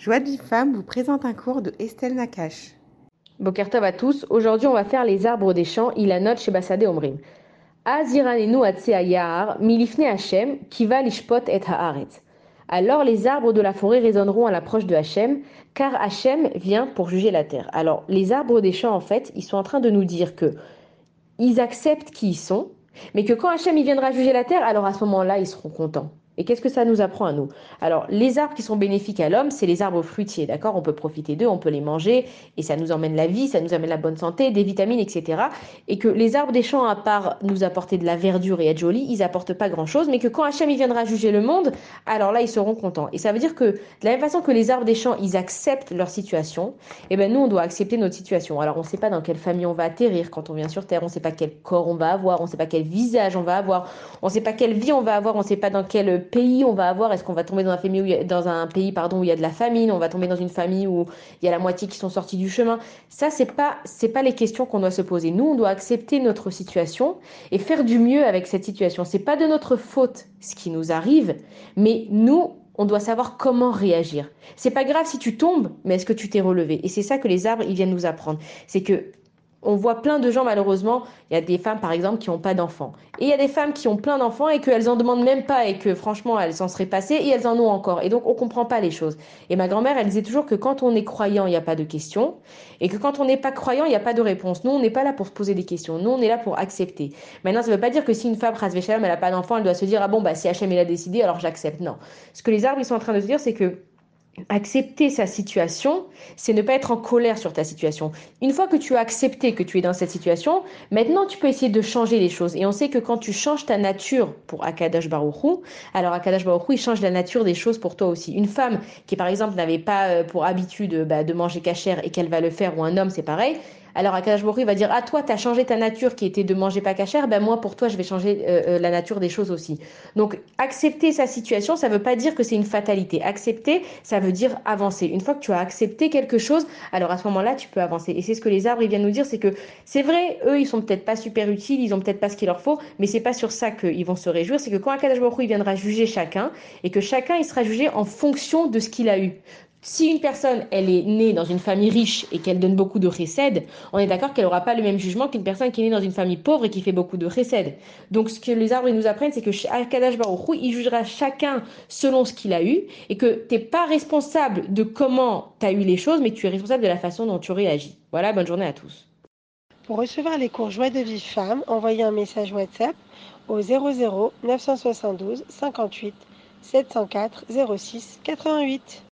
Joie de vie femme vous présente un cours de Estelle Nakache. Bokertov à tous. Aujourd'hui, on va faire les arbres des champs, Ilanot chez Bassade Omrim. Aziranenu Yahar, Milifne Hachem, Kiva Lishpot et Haaretz. Alors les arbres de la forêt résonneront à l'approche de Hachem, car Hachem vient pour juger la terre. Alors les arbres des champs, en fait, ils sont en train de nous dire que ils acceptent qui ils sont, mais que quand Hachem il viendra juger la terre, alors à ce moment-là, ils seront contents. Et qu'est-ce que ça nous apprend à nous? Alors, les arbres qui sont bénéfiques à l'homme, c'est les arbres fruitiers, d'accord? On peut profiter d'eux, on peut les manger, et ça nous emmène la vie, ça nous amène la bonne santé, des vitamines, etc. Et que les arbres des champs, à part nous apporter de la verdure et être jolis, ils apportent pas grand-chose, mais que quand Hachem il viendra juger le monde, alors là, ils seront contents. Et ça veut dire que, de la même façon que les arbres des champs, ils acceptent leur situation, et eh ben nous, on doit accepter notre situation. Alors, on ne sait pas dans quelle famille on va atterrir quand on vient sur Terre, on ne sait pas quel corps on va avoir, on ne sait pas quel visage on va avoir, on ne sait pas quelle vie on va avoir, on ne sait pas dans quel pays on va avoir? Est-ce qu'on va tomber dans un, famille dans un pays pardon, où il y a de la famine? On va tomber dans une famille où il y a la moitié qui sont sortis du chemin? Ça, c'est pas c'est pas les questions qu'on doit se poser. Nous, on doit accepter notre situation et faire du mieux avec cette situation. C'est pas de notre faute ce qui nous arrive, mais nous, on doit savoir comment réagir. C'est pas grave si tu tombes, mais est-ce que tu t'es relevé? Et c'est ça que les arbres ils viennent nous apprendre. C'est que on voit plein de gens, malheureusement, il y a des femmes, par exemple, qui n'ont pas d'enfants. Et il y a des femmes qui ont plein d'enfants et qu'elles en demandent même pas et que, franchement, elles s'en seraient passées et elles en ont encore. Et donc, on comprend pas les choses. Et ma grand-mère, elle disait toujours que quand on est croyant, il n'y a pas de questions. Et que quand on n'est pas croyant, il n'y a pas de réponse. Nous, on n'est pas là pour se poser des questions. Nous, on est là pour accepter. Maintenant, ça ne veut pas dire que si une femme, Shalom, elle n'a pas d'enfant, elle doit se dire, ah bon, bah, si Hachem, il a décidé, alors j'accepte. Non. Ce que les arbres, ils sont en train de se dire, c'est que Accepter sa situation, c'est ne pas être en colère sur ta situation. Une fois que tu as accepté que tu es dans cette situation, maintenant tu peux essayer de changer les choses. Et on sait que quand tu changes ta nature pour Akadash Baruchou, alors Akadash Baruchou, il change la nature des choses pour toi aussi. Une femme qui, par exemple, n'avait pas euh, pour habitude bah, de manger cachère et qu'elle va le faire, ou un homme, c'est pareil, alors Akash il va dire Ah, toi, tu as changé ta nature qui était de manger pas cachère, ben moi, pour toi, je vais changer euh, euh, la nature des choses aussi. Donc, accepter sa situation, ça ne veut pas dire que c'est une fatalité. Accepter, ça veut dire avancer. Une fois que tu as accepté quelque chose, alors à ce moment-là, tu peux avancer. Et c'est ce que les arbres viennent nous dire c'est que c'est vrai, eux, ils sont peut-être pas super utiles, ils ont peut-être pas ce qu'il leur faut, mais c'est pas sur ça qu'ils vont se réjouir. C'est que quand Akash il viendra juger chacun, et que chacun, il sera jugé en fonction de ce qu'il a eu. Si une personne, elle est née dans une famille riche et qu'elle donne beaucoup de récèdes, on est d'accord qu'elle n'aura pas le même jugement qu'une personne qui est née dans une famille pauvre et qui fait beaucoup de récèdes. Donc, ce que les arbres nous apprennent, c'est que Akadash Baruch il jugera chacun selon ce qu'il a eu et que tu n'es pas responsable de comment tu as eu les choses, mais tu es responsable de la façon dont tu réagis. Voilà, bonne journée à tous. Pour recevoir les cours Joie de vie femme, envoyez un message WhatsApp au 00 972 58 704 06 88.